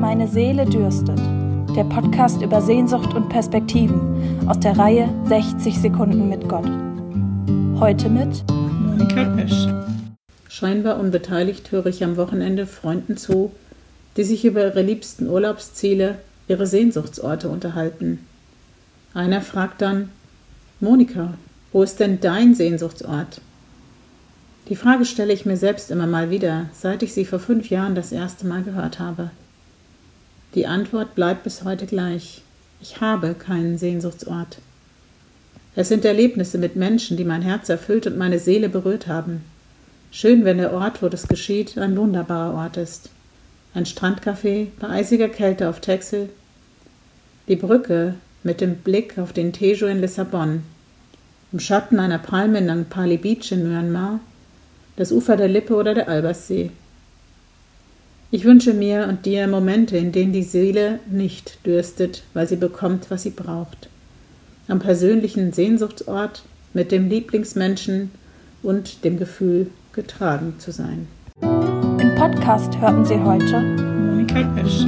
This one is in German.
Meine Seele dürstet. Der Podcast über Sehnsucht und Perspektiven aus der Reihe 60 Sekunden mit Gott. Heute mit Monika Pesch. Scheinbar unbeteiligt höre ich am Wochenende Freunden zu, die sich über ihre liebsten Urlaubsziele, ihre Sehnsuchtsorte unterhalten. Einer fragt dann, Monika, wo ist denn dein Sehnsuchtsort? Die Frage stelle ich mir selbst immer mal wieder, seit ich sie vor fünf Jahren das erste Mal gehört habe. Die Antwort bleibt bis heute gleich. Ich habe keinen Sehnsuchtsort. Es sind Erlebnisse mit Menschen, die mein Herz erfüllt und meine Seele berührt haben. Schön, wenn der Ort, wo das geschieht, ein wunderbarer Ort ist. Ein Strandcafé bei eisiger Kälte auf Texel. Die Brücke mit dem Blick auf den Tejo in Lissabon. Im Schatten einer Palme in Pali Beach in Myanmar das Ufer der Lippe oder der Alberssee. Ich wünsche mir und dir Momente, in denen die Seele nicht dürstet, weil sie bekommt, was sie braucht. Am persönlichen Sehnsuchtsort mit dem Lieblingsmenschen und dem Gefühl, getragen zu sein. Im Podcast hörten Sie heute Monika Pesch.